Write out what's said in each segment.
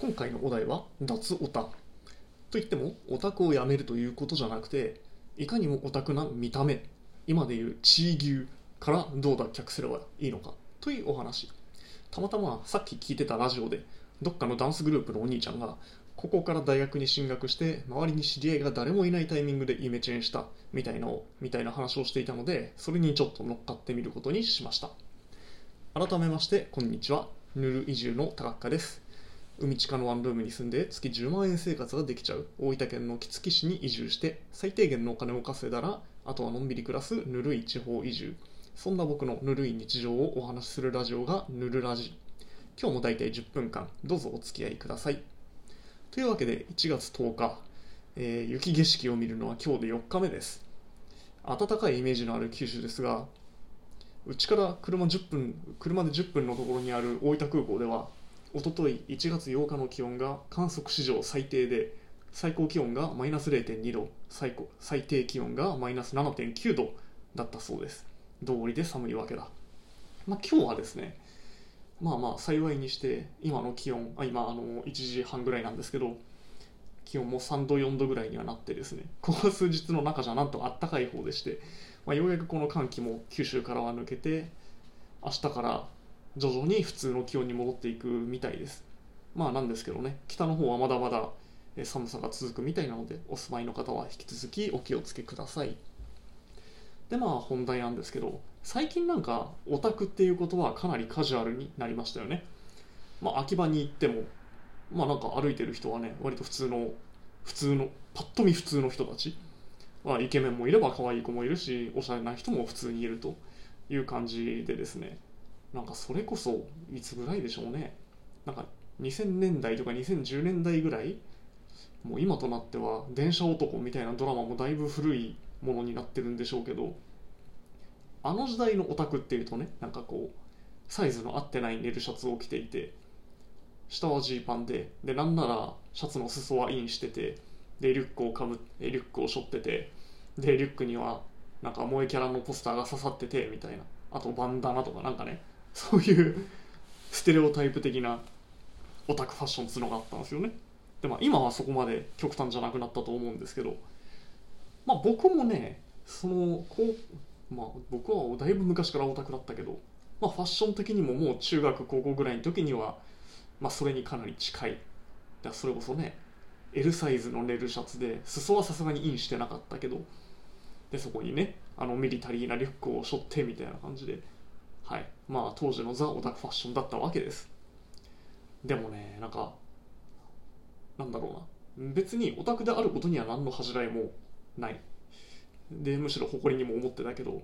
今回のお題は脱オタ。といってもオタクをやめるということじゃなくていかにもオタクな見た目。今でいう地位牛からどう脱却すればいいのか。というお話。たまたまさっき聞いてたラジオでどっかのダンスグループのお兄ちゃんがここから大学に進学して周りに知り合いが誰もいないタイミングでイメチェンしたみたいなみたいな話をしていたのでそれにちょっと乗っかってみることにしました。改めましてこんにちは。ヌル移住の高塚です。海地下のワンルームに住んで月10万円生活ができちゃう。大分県の杵築市に移住して最低限のお金を稼いだらあとはのんびり暮らすぬるい地方移住。そんな僕のぬるい日常をお話しするラジオがぬるラジ。今日も大体10分間どうぞお付き合いください。というわけで1月10日、えー、雪景色を見るのは今日で4日目です。暖かいイメージのある九州ですがうちから車10分車で10分のところにある大分空港ではおととい1月8日の気温が観測史上最低で最高気温がマイナス0.2度最高最低気温がマイナス7.9度だったそうです。道理で寒いわけだ、まあ、今日はですねまあまあ幸いにして今の気温あ今あの1時半ぐらいなんですけど気温も3度4度ぐらいにはなってですねここ数日の中じゃなんとあったかい方でして、まあ、ようやくこの寒気も九州からは抜けて明日から徐々に普通の気温に戻っていくみたいです。まあなんですけどね北の方はまだまだ寒さが続くみたいなのでお住まいの方は引き続きお気をつけください。でまあ本題なんですけど最近なんかオタクっていうことはかなりカジュアルになりましたよね。まあ秋葉に行ってもまあなんか歩いてる人はね割と普通の普通のパッと見普通の人たちまあイケメンもいれば可愛い子もいるしおしゃれな人も普通にいるという感じでですね。なんかそれこそいつぐらいでしょうね。なんか2000年代とか2010年代ぐらいもう今となっては電車男みたいなドラマもだいぶ古いものになってるんでしょうけどあの時代のオタクっていうとねなんかこうサイズの合ってないネルシャツを着ていて下はジーパンででなんならシャツの裾はインしててでリュックをかぶリュックを背負っててでリュックにはなんか萌えキャラのポスターが刺さっててみたいな。あとバンダナとかなんかね。そういうステレオタイプ的なオタクファッションっていうのがあったんですよね。で、まあ、今はそこまで極端じゃなくなったと思うんですけど。まあ僕もねそのこうまあ僕はだいぶ昔からオタクだったけど、まあ、ファッション的にももう中学高校ぐらいの時には、まあ、それにかなり近い。だそれこそね L サイズのネルシャツで裾はさすがにインしてなかったけどでそこにねあのミリタリーなリュックを背負ってみたいな感じではい。まあ当時のザ・オタクファッションだったわけです。でもねなんかなんだろうな。別にオタクであることには何の恥じらいもない。でむしろ誇りにも思ってたけど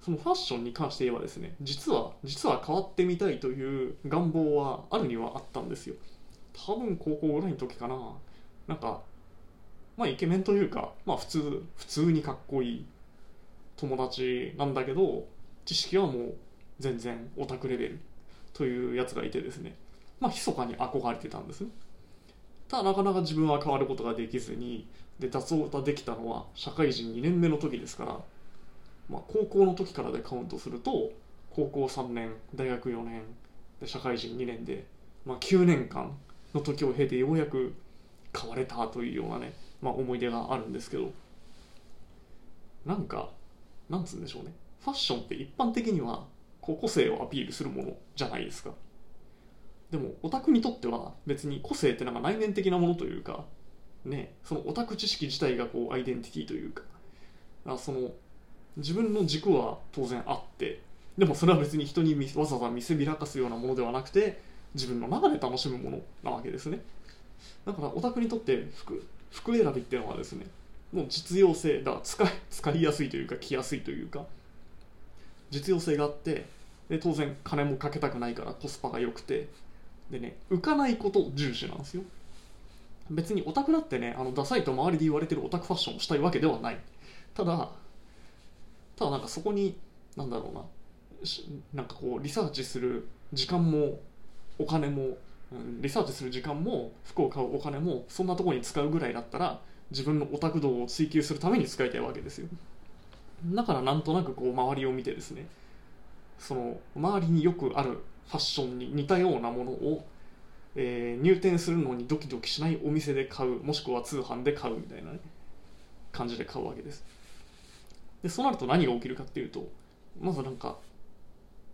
そのファッションに関して言えばですね実は実は変わってみたいという願望はあるにはあったんですよ。多分高校ぐらいの時かな。なんかまあイケメンというかまあ普通普通にかっこいい友達なんだけど知識はもう全然オタクレベルというやつがいてですね。まあ密かに憧れてたんです。ただなかなか自分は変わることができずにで脱オタできたのは社会人2年目の時ですから、まあ、高校の時からでカウントすると高校3年大学4年で社会人2年で、まあ、9年間の時を経てようやく変われたというようなね、まあ、思い出があるんですけど。なんかなんつうんでしょうね。ファッションって一般的にはこう個性をアピールするものじゃないですか。でもオタクにとっては別に個性ってなんか内面的なものというかねそのオタク知識自体がこうアイデンティティというかあその自分の軸は当然あってでもそれは別に人にわざわざ見せびらかすようなものではなくて自分の中で楽しむものなわけですね。だからオタクにとって服服選びっていうのはですねもう実用性だ使い使いやすいというか着やすいというか実用性があってで当然金もかけたくないからコスパが良くて。でね浮かないこと重視なんですよ。別にオタクだってねあのダサいと周りで言われてるオタクファッションをしたいわけではない。ただただなんかそこになんだろうななんかこうリサーチする時間もお金もリサーチする時間も服を買うお金もそんなとこに使うぐらいだったら自分のオタク度を追求するために使いたいわけですよ。だからなんとなくこう周りを見てですねその周りによくあるファッションに似たようなものをえー入店するのにドキドキしないお店で買うもしくは通販で買うみたいなね感じで買うわけです。でそうなると何が起きるかっていうとまずなんか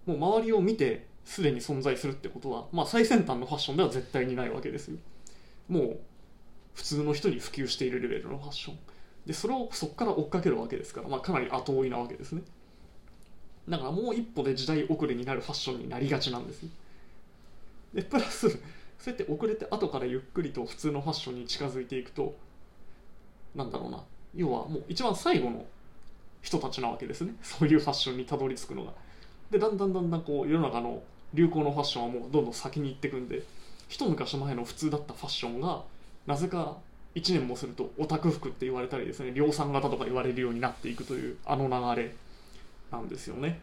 もう周りを見てすでに存在するってことは、まあ、最先端のファッションでは絶対にないわけですよ。もう普通の人に普及しているレベルのファッション。でそれをそこから追っかけるわけですから、まあ、かなり後追いなわけですね。だからもう一歩で時代遅れになるファッションになりがちなんですでプラスそうやって遅れて後からゆっくりと普通のファッションに近づいていくとなんだろうな。要はもう一番最後の人たちなわけですね。そういうファッションにたどり着くのが。でだんだんだんだんこう世の中の流行のファッションはもうどんどん先に行ってくんで一昔前の普通だったファッションがなぜか1年もするとオタク服って言われたりですね量産型とか言われるようになっていくというあの流れなんですよね。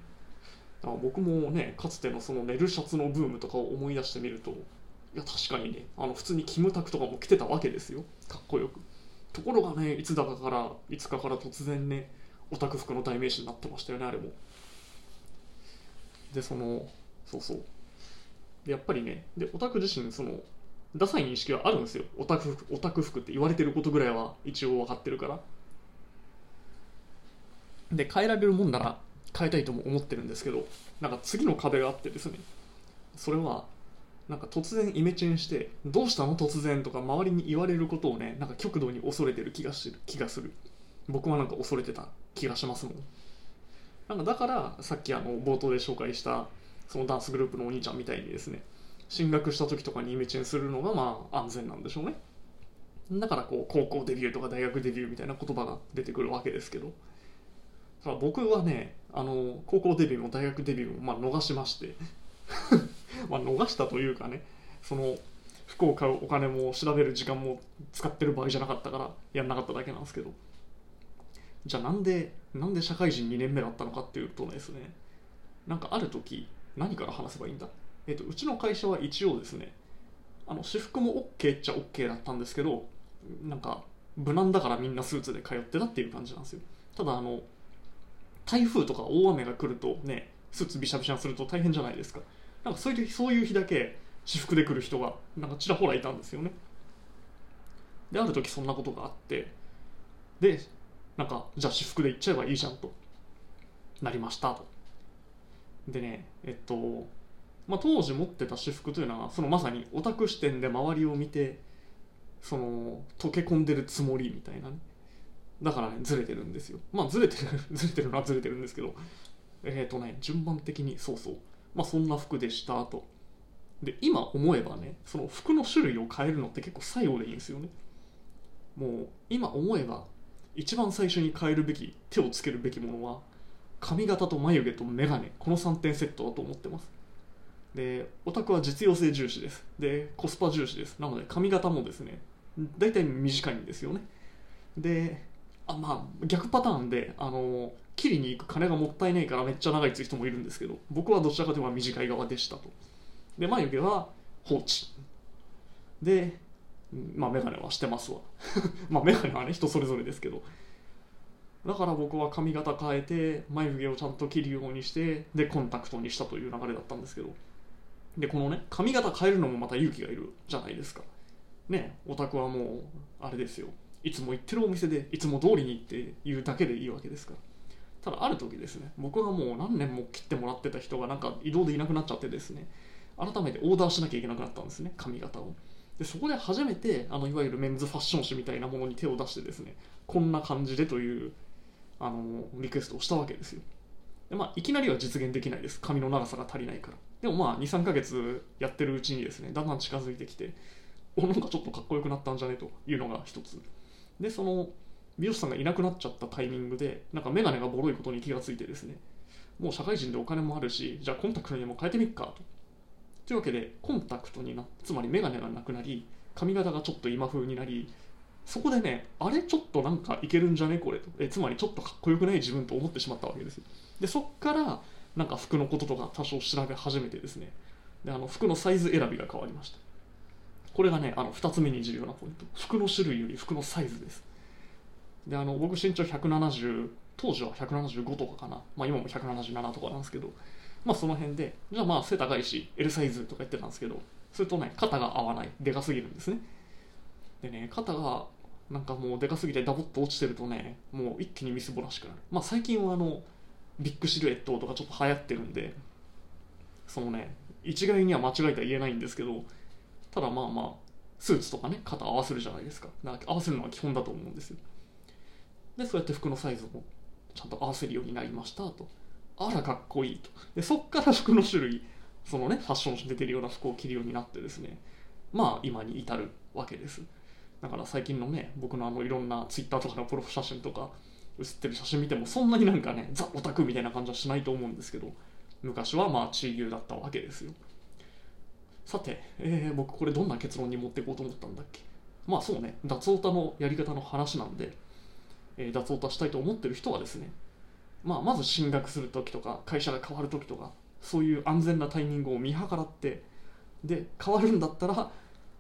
だから僕もねかつてのそのネルシャツのブームとかを思い出してみるといや確かにねあの普通にキムタクとかも着てたわけですよ。かっこよく。ところがねいつだかからいつかから突然ねオタク服の代名詞になってましたよねあれも。でそのそうそう。やっぱりねでオタク自身そのダサい認識はあるんですよ。オタク服オタク服って言われてることぐらいは一応分かってるから。で変えられるもんなら変えたいとも思ってるんですけどなんか次の壁があってですね。それはなんか突然イメチェンして「どうしたの突然」とか周りに言われることをねなんか極度に恐れてる気がする気がする。僕はなんか恐れてた気がしますもん。なんかだからさっきあの冒頭で紹介したそのダンスグループのお兄ちゃんみたいにですね進学した時とかにイメチェンするのがまあ安全なんでしょうね。だからこう高校デビューとか大学デビューみたいな言葉が出てくるわけですけど。ただ僕はねあの高校デビューも大学デビューもまあ逃しまして。まあ逃したというかねその服を買うお金も調べる時間も使ってる場合じゃなかったからやんなかっただけなんですけど。じゃあなんでなんで社会人2年目だったのかっていうとですねなんかある時何から話せばいいんだえっと、うちの会社は一応ですねあの私服も OK っちゃ OK だったんですけどなんか無難だからみんなスーツで通ってたっていう感じなんですよ。ただあの台風とか大雨が来るとねスーツびしゃびしゃすると大変じゃないですか。なんかそういうそういう日だけ私服で来る人がなんかちらほらいたんですよね。である時そんなことがあってでなんかじゃあ私服で行っちゃえばいいじゃんとなりましたと。でねえっとまあ、当時持ってた私服というのはそのまさにオタク視点で周りを見てその溶け込んでるつもりみたいなね。だからねずれてるんですよ。まあずれてる ずれてるのはずれてるんですけどえっ、ー、とね順番的にそうそう。まあそんな服でしたと。で今思えばねその服の種類を変えるのって結構最後でいいんですよね。もう今思えば一番最初に変えるべき手をつけるべきものは髪型と眉毛と眼鏡この3点セットだと思ってます。でオタクは実用性重視です。でコスパ重視です。なので髪型もですね大体短いんですよね。であまあ逆パターンであの切りに行く金がもったいないからめっちゃ長いっていう人もいるんですけど僕はどちらかというと短い側でしたと。で眉毛は放置。でまあ眼鏡はしてますわ。まあ眼鏡はね人それぞれですけど。だから僕は髪型変えて眉毛をちゃんと切るようにしてでコンタクトにしたという流れだったんですけど。でこのね髪型変えるのもまた勇気がいるじゃないですか。ねオタクはもうあれですよ。いつも行ってるお店でいつも通りにって言うだけでいいわけですから。ただある時ですね僕がもう何年も切ってもらってた人がなんか移動でいなくなっちゃってですね改めてオーダーしなきゃいけなくなったんですね髪型を。でそこで初めてあのいわゆるメンズファッション誌みたいなものに手を出してですねこんな感じでというあのリクエストをしたわけですよ。で、まあ、いきなりは実現できないです。髪の長さが足りないから。でもまあ23ヶ月やってるうちにですねだんだん近づいてきておなんかちょっとかっこよくなったんじゃね？というのが一つ。でその美容師さんがいなくなっちゃったタイミングでなんか眼鏡がボロいことに気がついてですね。もう社会人でお金もあるしじゃあコンタクトにも変えてみっかと。というわけでコンタクトになつまり眼鏡がなくなり髪型がちょっと今風になりそこでねあれちょっとなんかいけるんじゃねこれと。えつまりちょっとかっこよくない自分と思ってしまったわけですでそっからなんか服のこととか多少調べ始めてですね。であの服のサイズ選びが変わりました。これがねあの2つ目に重要なポイント。服の種類より服のサイズです。であの僕身長170当時は175とかかな、まあ、今も177とかなんですけど。まあその辺でじゃあまあ背高いし L サイズとか言ってたんですけど。それとね肩が合わない。でかすぎるんですね。でね肩がなんかもうでかすぎてダボっと落ちてるとねもう一気にみすぼらしくなる。まあ最近はあのビッグシルエットとかちょっと流行ってるんでそのね一概には間違いとは言えないんですけどただまあまあスーツとかね肩合わせるじゃないですか。か合わせるのは基本だと思うんですよ。でそうやって服のサイズもちゃんと合わせるようになりましたと。あらかっこいいと。でそっから服の種類そのねファッション誌出てるような服を着るようになってですねまあ今に至るわけです。だから最近のね僕のあのいろんなツイッターとかのプロフ写真とか写ってる写真見てもそんなになんかねザ・オタクみたいな感じはしないと思うんですけど昔はまあ地牛だったわけですよ。さて、えー、僕これどんな結論に持っていこうと思ったんだっけ？まあそうね脱オタのやり方の話なんで、えー、脱オタしたいと思ってる人はですねまあまず進学する時とか会社が変わる時とかそういう安全なタイミングを見計らってで変わるんだったら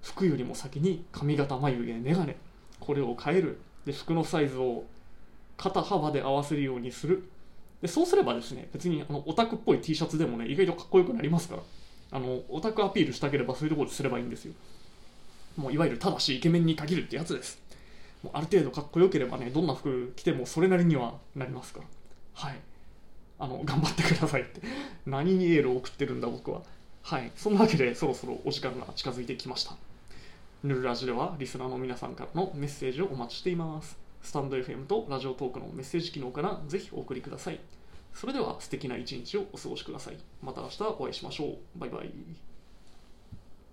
服よりも先に髪型眉毛眼鏡これを変える。で服のサイズを肩幅で合わせるようにする。でそうすればですね別にあのオタクっぽい T シャツでもね意外とかっこよくなりますから。あのオタクアピールしたければそういうところですればいいんですよ。もういわゆるただしイケメンに限るってやつです。もうある程度かっこよければねどんな服着てもそれなりにはなりますから。はい。あの頑張ってくださいって。何にエールを送ってるんだ僕は。はい。そんなわけでそろそろお時間が近づいてきました。ヌルラジではリスナーの皆さんからのメッセージをお待ちしています。スタンド FM とラジオトークのメッセージ機能からぜひお送りください。それでは素敵な一日をお過ごしください。また明日お会いしましょう。バイバイ。